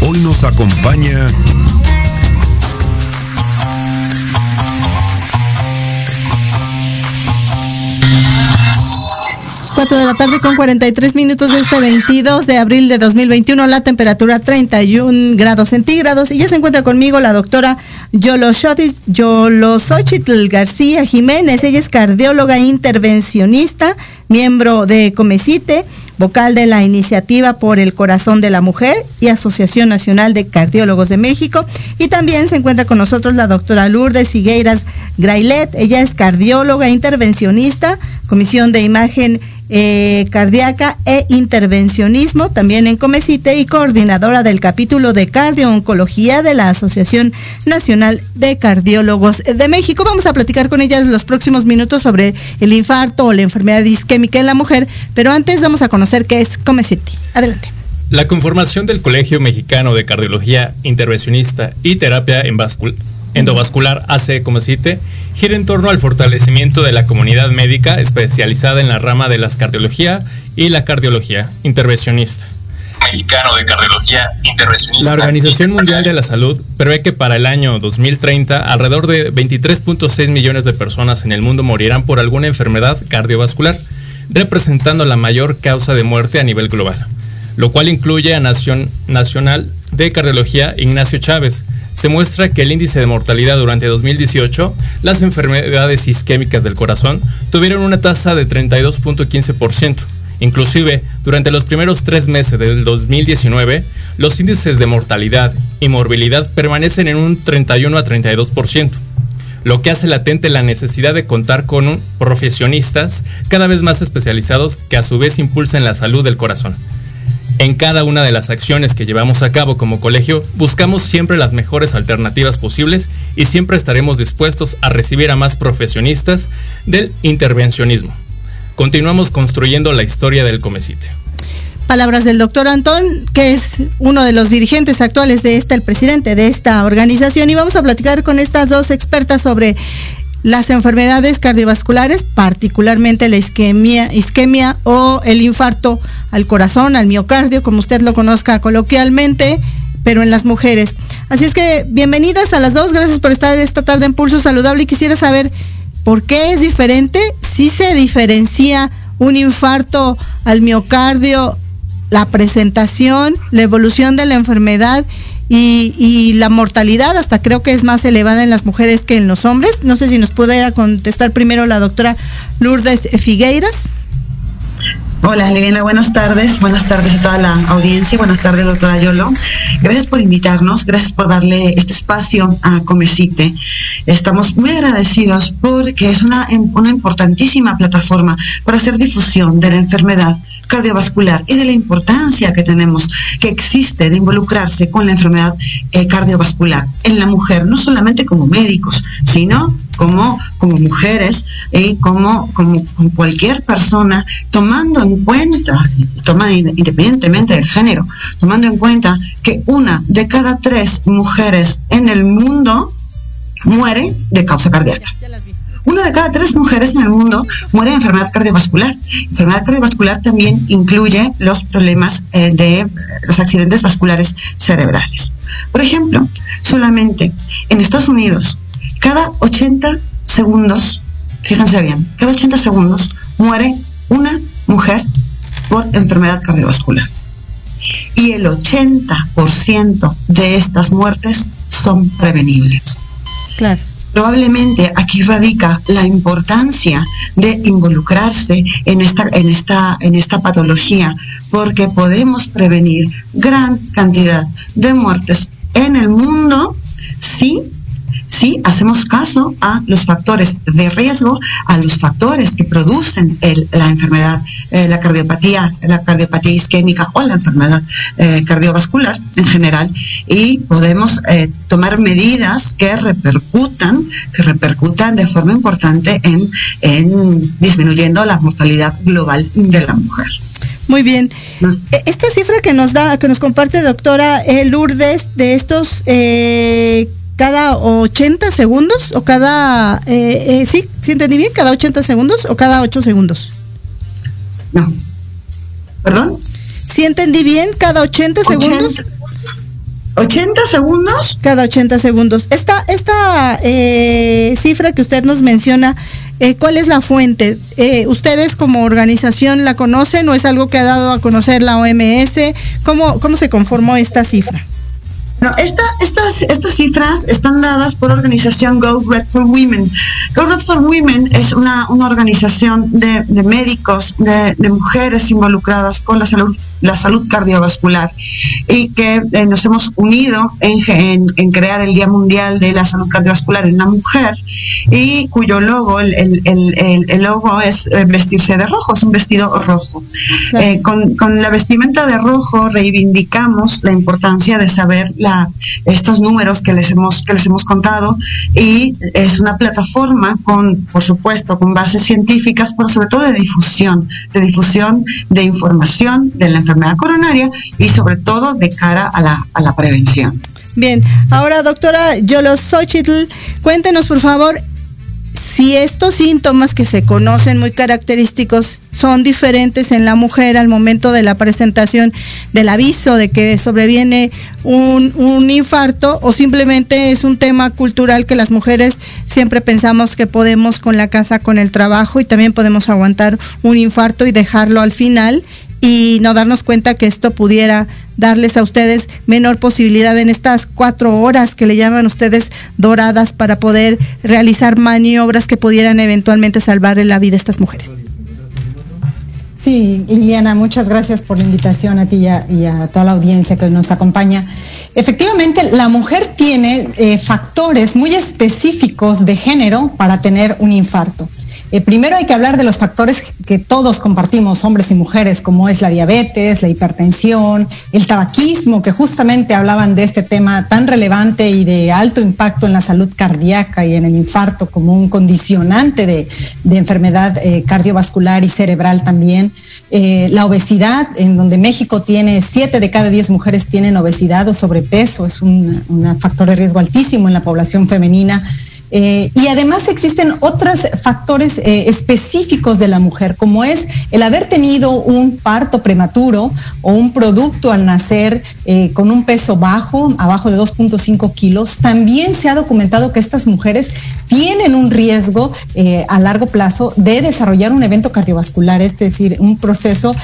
Hoy nos acompaña Cuatro de la tarde con 43 minutos de este 22 de abril de 2021, la temperatura 31 grados centígrados y ya se encuentra conmigo la doctora Yolosochitl García Jiménez. Ella es cardióloga intervencionista, miembro de Comecite, vocal de la Iniciativa por el Corazón de la Mujer y Asociación Nacional de Cardiólogos de México. Y también se encuentra con nosotros la doctora Lourdes Figueiras Grailet. Ella es cardióloga intervencionista, Comisión de Imagen eh, cardíaca e intervencionismo, también en Comecite y coordinadora del capítulo de cardiooncología de la Asociación Nacional de Cardiólogos de México. Vamos a platicar con ella en los próximos minutos sobre el infarto o la enfermedad isquémica en la mujer, pero antes vamos a conocer qué es Comecite. Adelante. La conformación del Colegio Mexicano de Cardiología Intervencionista y Terapia en endovascular AC Comecite gira en torno al fortalecimiento de la comunidad médica especializada en la rama de la cardiología y la cardiología intervencionista. Mexicano de Cardiología Intervencionista. La Organización Mundial de la Salud prevé que para el año 2030 alrededor de 23.6 millones de personas en el mundo morirán por alguna enfermedad cardiovascular, representando la mayor causa de muerte a nivel global, lo cual incluye a Nación Nacional de Cardiología Ignacio Chávez, se muestra que el índice de mortalidad durante 2018, las enfermedades isquémicas del corazón tuvieron una tasa de 32.15%. Inclusive, durante los primeros tres meses del 2019, los índices de mortalidad y morbilidad permanecen en un 31 a 32%, lo que hace latente la necesidad de contar con profesionistas cada vez más especializados que a su vez impulsen la salud del corazón. En cada una de las acciones que llevamos a cabo como colegio, buscamos siempre las mejores alternativas posibles y siempre estaremos dispuestos a recibir a más profesionistas del intervencionismo. Continuamos construyendo la historia del Comecite. Palabras del doctor Antón, que es uno de los dirigentes actuales de esta, el presidente de esta organización, y vamos a platicar con estas dos expertas sobre las enfermedades cardiovasculares, particularmente la isquemia, isquemia o el infarto al corazón, al miocardio, como usted lo conozca coloquialmente, pero en las mujeres. Así es que bienvenidas a las dos, gracias por estar esta tarde en Pulso Saludable. Y quisiera saber por qué es diferente, si se diferencia un infarto al miocardio, la presentación, la evolución de la enfermedad y, la mortalidad hasta creo que es más elevada en las mujeres que en los hombres. No sé si nos pudiera contestar primero la doctora Lourdes Figueiras. Hola, Elena, buenas tardes. Buenas tardes a toda la audiencia. Buenas tardes, doctora Yolo. Gracias por invitarnos, gracias por darle este espacio a Comecite. Estamos muy agradecidos porque es una, una importantísima plataforma para hacer difusión de la enfermedad cardiovascular y de la importancia que tenemos, que existe de involucrarse con la enfermedad eh, cardiovascular en la mujer, no solamente como médicos, sino como, como mujeres y como, como, cualquier persona, tomando en cuenta, tomando, independientemente del género, tomando en cuenta que una de cada tres mujeres en el mundo muere de causa cardíaca. Una de cada tres mujeres en el mundo muere de enfermedad cardiovascular. Enfermedad cardiovascular también incluye los problemas eh, de los accidentes vasculares cerebrales. Por ejemplo, solamente en Estados Unidos, cada 80 segundos, fíjense bien, cada 80 segundos muere una mujer por enfermedad cardiovascular. Y el 80% de estas muertes son prevenibles. Claro. Probablemente aquí radica la importancia de involucrarse en esta, en esta, en esta patología, porque podemos prevenir gran cantidad de muertes en el mundo si si hacemos caso a los factores de riesgo, a los factores que producen la enfermedad, eh, la cardiopatía, la cardiopatía isquémica o la enfermedad eh, cardiovascular en general, y podemos eh, tomar medidas que repercutan, que repercutan de forma importante en, en disminuyendo la mortalidad global de la mujer. Muy bien. E, esta cifra que nos da, que nos comparte doctora Lourdes de estos eh, cada 80 segundos o cada, eh, eh, sí, ¿sí entendí bien? ¿Cada 80 segundos o cada 8 segundos? No. ¿Perdón? ¿Sí entendí bien? ¿Cada 80, segundos? ¿80 segundos? Cada 80 segundos. Esta, esta eh, cifra que usted nos menciona, eh, ¿cuál es la fuente? ¿Ustedes como organización la conocen o es algo que ha dado a conocer la OMS? ¿Cómo, cómo se conformó esta cifra? No, esta, estas, estas cifras están dadas por la organización Go Red for Women. Go Red for Women es una, una organización de, de médicos, de, de, mujeres involucradas con la salud, la salud cardiovascular y que eh, nos hemos unido en, en, en, crear el Día Mundial de la Salud Cardiovascular en la Mujer y cuyo logo, el, el, el, el logo es eh, vestirse de rojo, es un vestido rojo. Claro. Eh, con, con la vestimenta de rojo reivindicamos la importancia de saber la, estos números que les hemos que les hemos contado y es una plataforma con por supuesto con bases científicas pero sobre todo de difusión de difusión de información de la enfermedad coronaria y sobre todo de cara a la, a la prevención. Bien ahora doctora Yolo Xochitl cuéntenos por favor si estos síntomas que se conocen muy característicos son diferentes en la mujer al momento de la presentación del aviso de que sobreviene un, un, infarto o simplemente es un tema cultural que las mujeres siempre pensamos que podemos con la casa, con el trabajo y también podemos aguantar un infarto y dejarlo al final y no darnos cuenta que esto pudiera darles a ustedes menor posibilidad en estas cuatro horas que le llaman ustedes doradas para poder realizar maniobras que pudieran eventualmente salvarle la vida a estas mujeres. Sí, Liliana, muchas gracias por la invitación a ti y a, toda la audiencia que nos acompaña. Efectivamente, la mujer tiene eh, factores muy específicos de género para tener un infarto. Eh, primero hay que hablar de los factores que todos compartimos, hombres y mujeres, como es la diabetes, la hipertensión, el tabaquismo, que justamente hablaban de este tema tan relevante y de alto impacto en la salud cardíaca y en el infarto como un condicionante de, enfermedad eh, cardiovascular y cerebral también. Eh, la obesidad, en donde México tiene 7 de cada 10 mujeres tienen obesidad o sobrepeso, es un factor de riesgo altísimo en la población femenina. Eh, y además existen otros factores eh, específicos de la mujer, como es el haber tenido un parto prematuro o un producto al nacer eh, con un peso bajo, abajo de 2.5 kilos. También se ha documentado que estas mujeres tienen un riesgo eh, a largo plazo de desarrollar un evento cardiovascular, es decir, un proceso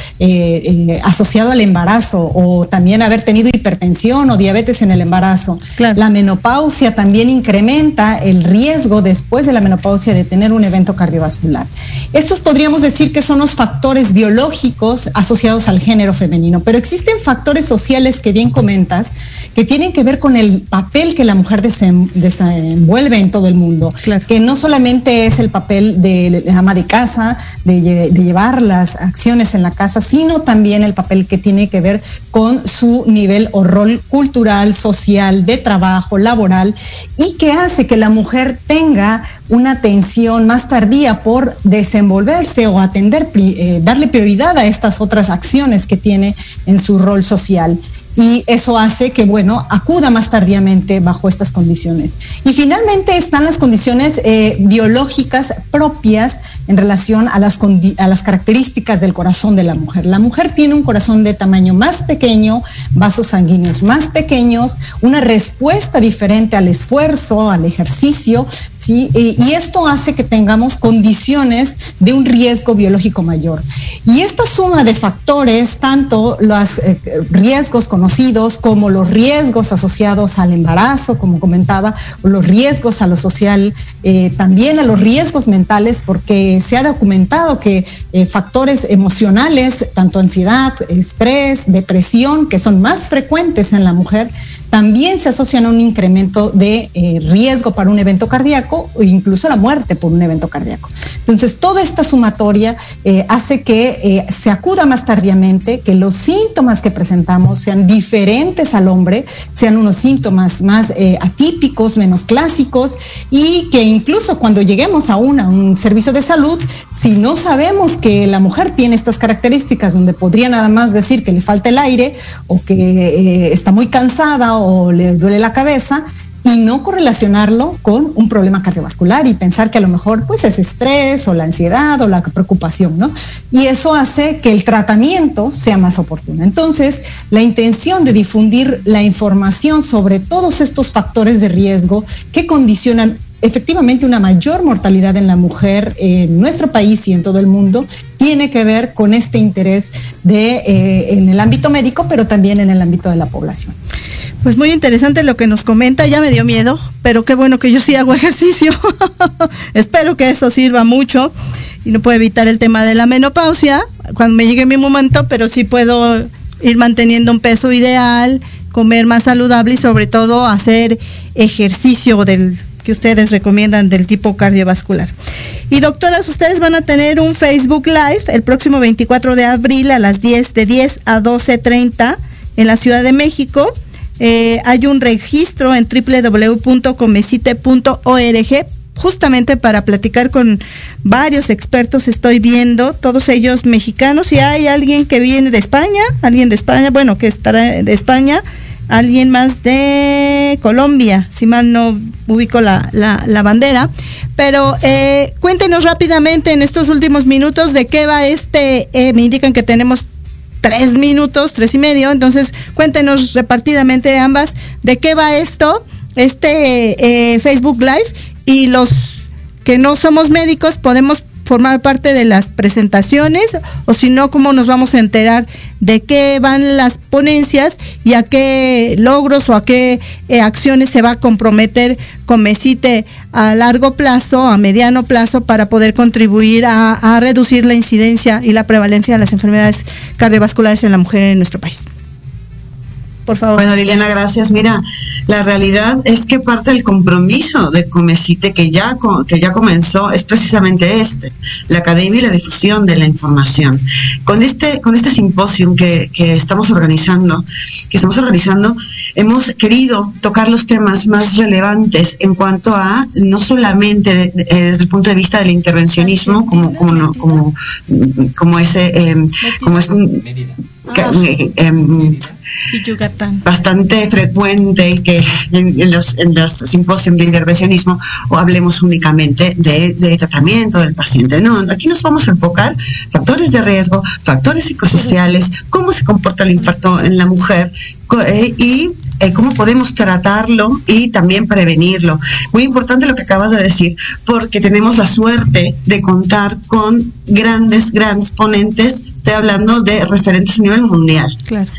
asociado al embarazo o también haber tenido hipertensión o diabetes en el embarazo. Claro. La menopausia también incrementa el riesgo después de la menopausia de tener un evento cardiovascular. Estos podríamos decir que son los factores biológicos asociados al género femenino, pero existen factores sociales que bien comentas que tienen que ver con el papel que la mujer desenvuelve en todo el mundo, claro. que no solamente es el papel de ama de casa, de, de, llevar las acciones en la casa, sino también el papel que tiene que ver con su nivel o rol cultural, social, de trabajo, laboral, y que hace que la mujer tenga una atención más tardía por desenvolverse o atender, eh, darle prioridad a estas otras acciones que tiene en su rol social y eso hace que, bueno, acuda más tardíamente bajo estas condiciones. Y finalmente están las condiciones eh, biológicas propias en relación a las, a las características del corazón de la mujer. La mujer tiene un corazón de tamaño más pequeño, vasos sanguíneos más pequeños, una respuesta diferente al esfuerzo, al ejercicio, ¿sí? Y, esto hace que tengamos condiciones de un riesgo biológico mayor. Y esta suma de factores, tanto los eh, riesgos conocidos como los riesgos asociados al embarazo, como comentaba, los riesgos a lo social, eh, también a los riesgos mentales, porque se ha documentado que eh, factores emocionales, tanto ansiedad, estrés, depresión, que son más frecuentes en la mujer, también se asocian a un incremento de eh, riesgo para un evento cardíaco o incluso la muerte por un evento cardíaco. Entonces, toda esta sumatoria eh, hace que eh, se acuda más tardíamente, que los síntomas que presentamos sean diferentes al hombre, sean unos síntomas más eh, atípicos, menos clásicos y que incluso cuando lleguemos a, una, a un servicio de salud, si no sabemos que la mujer tiene estas características donde podría nada más decir que le falta el aire o que está muy cansada o le duele la cabeza y no correlacionarlo con un problema cardiovascular y pensar que a lo mejor pues es estrés o la ansiedad o la preocupación, ¿no? Y eso hace que el tratamiento sea más oportuno. Entonces, la intención de difundir la información sobre todos estos factores de riesgo que condicionan efectivamente una mayor mortalidad en la mujer en nuestro país y en todo el mundo tiene que ver con este interés de, eh, en el ámbito médico, pero también en el ámbito de la población. Pues muy interesante lo que nos comenta, ya me dio miedo, pero qué bueno que yo sí hago ejercicio. Espero que eso sirva mucho y no puedo evitar el tema de la menopausia cuando me llegue mi momento, pero sí puedo ir manteniendo un peso ideal, comer más saludable y sobre todo hacer ejercicio del que ustedes recomiendan del tipo cardiovascular. Y doctoras, ustedes van a tener un Facebook Live el próximo 24 de abril a las 10 de 10 a 12.30 en la Ciudad de México eh, hay un registro en www.comecite.org justamente para platicar con varios expertos estoy viendo, todos ellos mexicanos, y hay alguien que viene de España, alguien de España, bueno, que estará de España, alguien más de Colombia, si mal no ubico la, bandera. Pero eh, cuéntenos rápidamente en estos últimos minutos de qué va este, eh, me indican que tenemos tres minutos, tres y medio. Entonces, cuéntenos repartidamente ambas de qué va esto, este eh, Facebook Live y los que no somos médicos podemos formar parte de las presentaciones o si no, cómo nos vamos a enterar de qué van las ponencias y a qué logros o a qué eh, acciones se va a comprometer Comecite a largo plazo, a mediano plazo, para poder contribuir a, a reducir la incidencia y la prevalencia de las enfermedades cardiovasculares en la mujer en nuestro país. Por favor. Bueno, Liliana, gracias. Mira, la realidad es que parte del compromiso de Comecite que ya, que ya comenzó es precisamente este, la academia y la difusión de la información. Con este, con este simposio que, que estamos organizando, que estamos organizando, hemos querido tocar los temas más relevantes en cuanto a no solamente eh, desde el punto de vista del intervencionismo, como, como, como, como ese, eh, como es un, eh, em, bastante frecuente que en, los, en los simposios de intervencionismo o hablemos únicamente de, tratamiento del paciente. No, aquí nos vamos a enfocar factores de riesgo, factores psicosociales, cómo se comporta el infarto en la mujer eh, y eh, cómo podemos tratarlo y también prevenirlo. Muy importante lo que acabas de decir, porque tenemos la suerte de contar con grandes, grandes ponentes Estoy hablando de referentes a nivel mundial.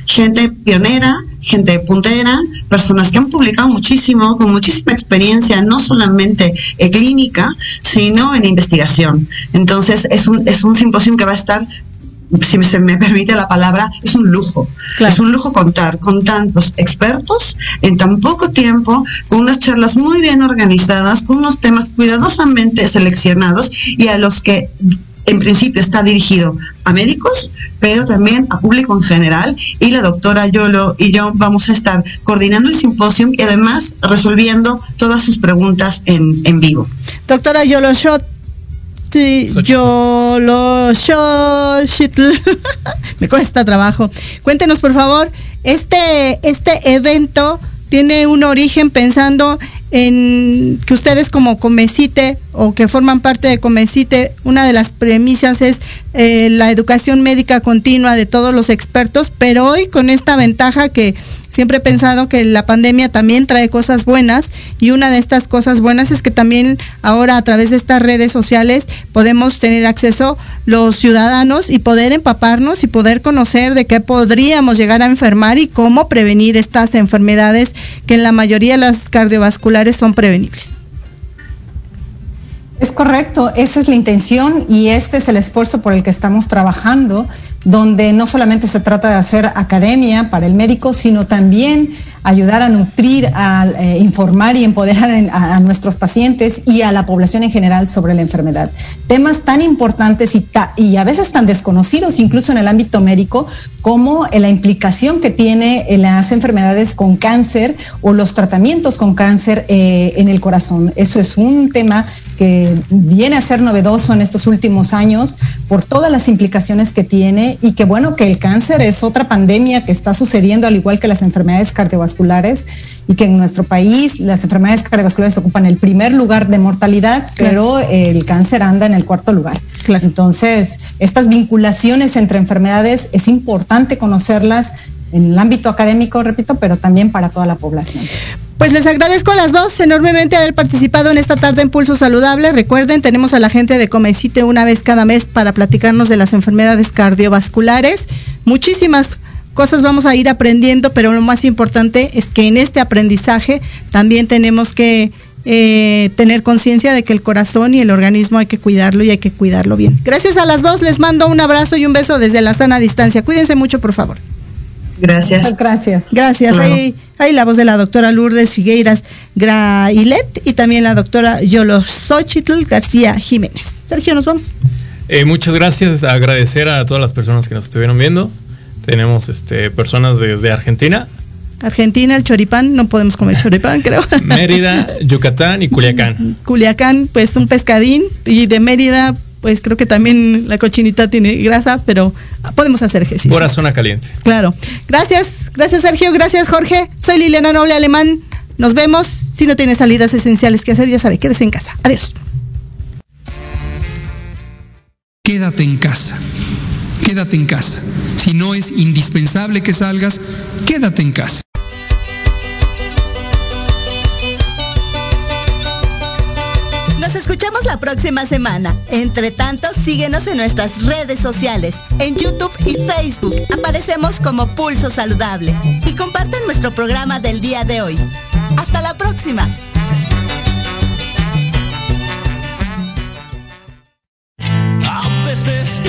Gente pionera, gente puntera, personas que han publicado muchísimo, con muchísima experiencia, no solamente en clínica, sino en investigación. Entonces, es un, es un simposio que va a estar si se me permite la palabra, es un lujo. Es un lujo contar con tantos expertos en tan poco tiempo, con unas charlas muy bien organizadas, con unos temas cuidadosamente seleccionados y a los que en principio está dirigido a médicos, pero también a público en general. Y la doctora Yolo y yo vamos a estar coordinando el simposio y además resolviendo todas sus preguntas en, en vivo. Doctora Yolo Shot. Yolo Me cuesta trabajo. Cuéntenos, por favor, este, este evento tiene un origen pensando en que ustedes como Comecite o que forman parte de Comecite, una de las premisas es eh, la educación médica continua de todos los expertos, pero hoy con esta ventaja que siempre he pensado que la pandemia también trae cosas buenas y una de estas cosas buenas es que también ahora a través de estas redes sociales podemos tener acceso los ciudadanos y poder empaparnos y poder conocer de qué podríamos llegar a enfermar y cómo prevenir estas enfermedades que en la mayoría de las cardiovasculares son prevenibles. Es correcto, esa es la intención y este es el esfuerzo por el que estamos trabajando, donde no solamente se trata de hacer academia para el médico, sino también ayudar a nutrir, a eh, informar y empoderar a, nuestros pacientes y a la población en general sobre la enfermedad. Temas tan importantes y, a veces tan desconocidos incluso en el ámbito médico como la implicación que tiene en las enfermedades con cáncer o los tratamientos con cáncer eh, en el corazón. Eso es un tema que viene a ser novedoso en estos últimos años por todas las implicaciones que tiene y que bueno, que el cáncer es otra pandemia que está sucediendo al igual que las enfermedades cardiovasculares y que en nuestro país las enfermedades cardiovasculares ocupan el primer lugar de mortalidad, pero el cáncer anda en el cuarto lugar. Entonces, estas vinculaciones entre enfermedades es importante conocerlas en el ámbito académico, repito, pero también para toda la población. Pues les agradezco a las dos enormemente haber participado en esta tarde en Pulso Saludable. Recuerden, tenemos a la gente de Comecite una vez cada mes para platicarnos de las enfermedades cardiovasculares. Muchísimas cosas vamos a ir aprendiendo, pero lo más importante es que en este aprendizaje también tenemos que eh, tener conciencia de que el corazón y el organismo hay que cuidarlo y hay que cuidarlo bien. Gracias a las dos, les mando un abrazo y un beso desde la sana distancia. Cuídense mucho, por favor. Gracias. Gracias. Gracias. Ahí, ahí, la voz de la doctora Lourdes Figueiras Grailet y también la doctora Yolo Xochitl García Jiménez. Sergio, nos vamos. Eh, muchas gracias. Agradecer a todas las personas que nos estuvieron viendo. Tenemos este, personas desde Argentina. Argentina, el choripán, no podemos comer choripán, creo. Mérida, Yucatán y Culiacán. Culiacán, pues un pescadín. Y de Mérida, pues creo que también la cochinita tiene grasa, pero podemos hacer ejercicio. Pura zona caliente. Claro. Gracias, gracias Sergio, gracias Jorge. Soy Liliana Noble Alemán. Nos vemos. Si no tienes salidas esenciales que hacer, ya sabe, quédese en casa. Adiós. Quédate en casa. Quédate en casa. Si no es indispensable que salgas, quédate en casa. Nos escuchamos la próxima semana. Entre tanto, síguenos en nuestras redes sociales. En YouTube y Facebook aparecemos como Pulso Saludable. Y comparten nuestro programa del día de hoy. Hasta la próxima. A veces